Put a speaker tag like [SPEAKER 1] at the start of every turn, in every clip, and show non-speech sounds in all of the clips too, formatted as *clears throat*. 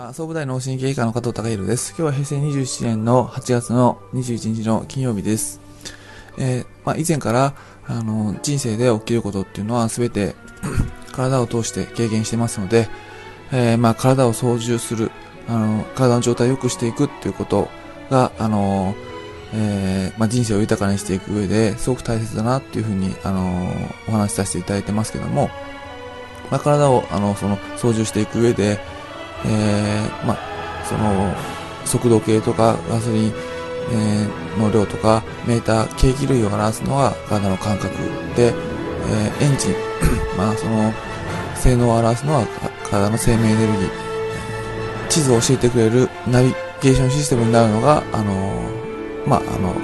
[SPEAKER 1] は総武大脳神経科の加藤隆弘です。今日は平成27年の8月の21日の金曜日です。えー、まあ、以前から、あの、人生で起きることっていうのは全て *clears throat* 体を通して経験してますので、えー、まあ、体を操縦する、あの、体の状態を良くしていくっていうことが、あの、えー、まあ、人生を豊かにしていく上ですごく大切だなっていうふうに、あの、お話しさせていただいてますけども、まあ、体を、あの、その、操縦していく上で、えー、まあ、その、速度計とかガソリン、え、の量とかメーター、計器類を表すのは体の感覚で、え、エンジン、*coughs* まあその、性能を表すのは体の生命エネルギー。地図を教えてくれるナビゲーションシステムになるのが、あの、まあ、あの、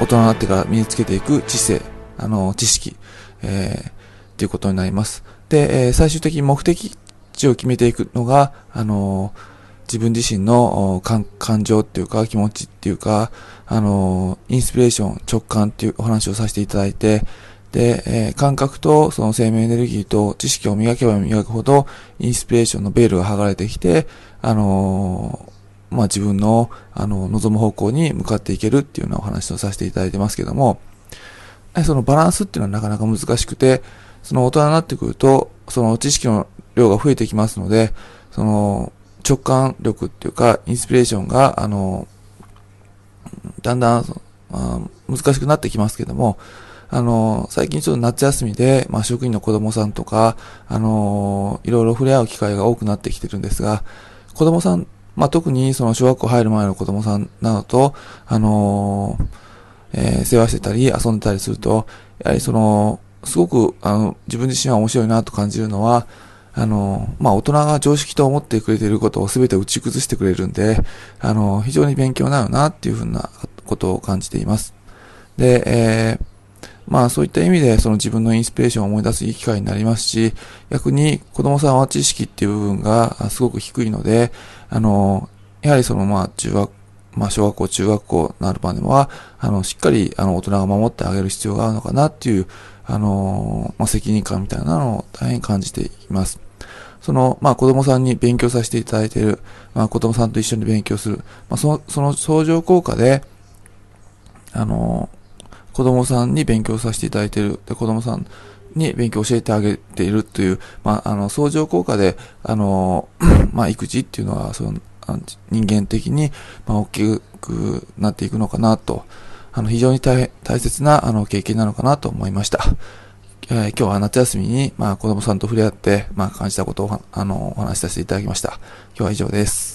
[SPEAKER 1] 大人になってから身につけていく知性、あの、知識、えー、っていうことになります。で、えー、最終的に目的地を決めていくのが、あの自分自身の感情っていうか気持ちっていうか、あのインスピレーション、直感っていうお話をさせていただいて、で、えー、感覚とその生命エネルギーと知識を磨けば磨くほど、インスピレーションのベールが剥がれてきて、あのー、まあ、自分の、あの、望む方向に向かっていけるっていうようなお話をさせていただいてますけども、そのバランスっていうのはなかなか難しくて、その大人になってくると、その知識の量が増えてきますので、その直感力っていうか、インスピレーションが、あの、だんだん、難しくなってきますけども、あの、最近ちょっと夏休みで、まあ、職員の子供さんとか、あの、いろいろ触れ合う機会が多くなってきてるんですが、子供さん、まあ、特にその小学校入る前の子供さんなどと、あの、えー、世話してたり遊んでたりすると、やはりその、すごく、あの、自分自身は面白いなと感じるのは、あの、まあ、大人が常識と思ってくれていることを全て打ち崩してくれるんで、あの、非常に勉強なるなっていうふうなことを感じています。で、えー、まあそういった意味でその自分のインスピレーションを思い出すいい機会になりますし、逆に子供さんは知識っていう部分がすごく低いので、あの、やはりそのまあ中学、まあ小学校、中学校なる場では、あの、しっかりあの大人が守ってあげる必要があるのかなっていう、あの、まあ責任感みたいなのを大変感じています。その、まあ子供さんに勉強させていただいている、まあ子供さんと一緒に勉強する、まあその、その相乗効果で、あの、子供さんに勉強させていただいている、で子供さんに勉強教えてあげているという、まあ、あの、相乗効果で、あの、*clears throat* まあ、育児っていうのは、その、人間的に、まあ、大きくなっていくのかなと、あの、非常に大変大切な、あの、経験なのかなと思いました。えー、今日は夏休みに、まあ、子供さんと触れ合って、まあ、感じたことを、あの、お話しさせていただきました。今日は以上です。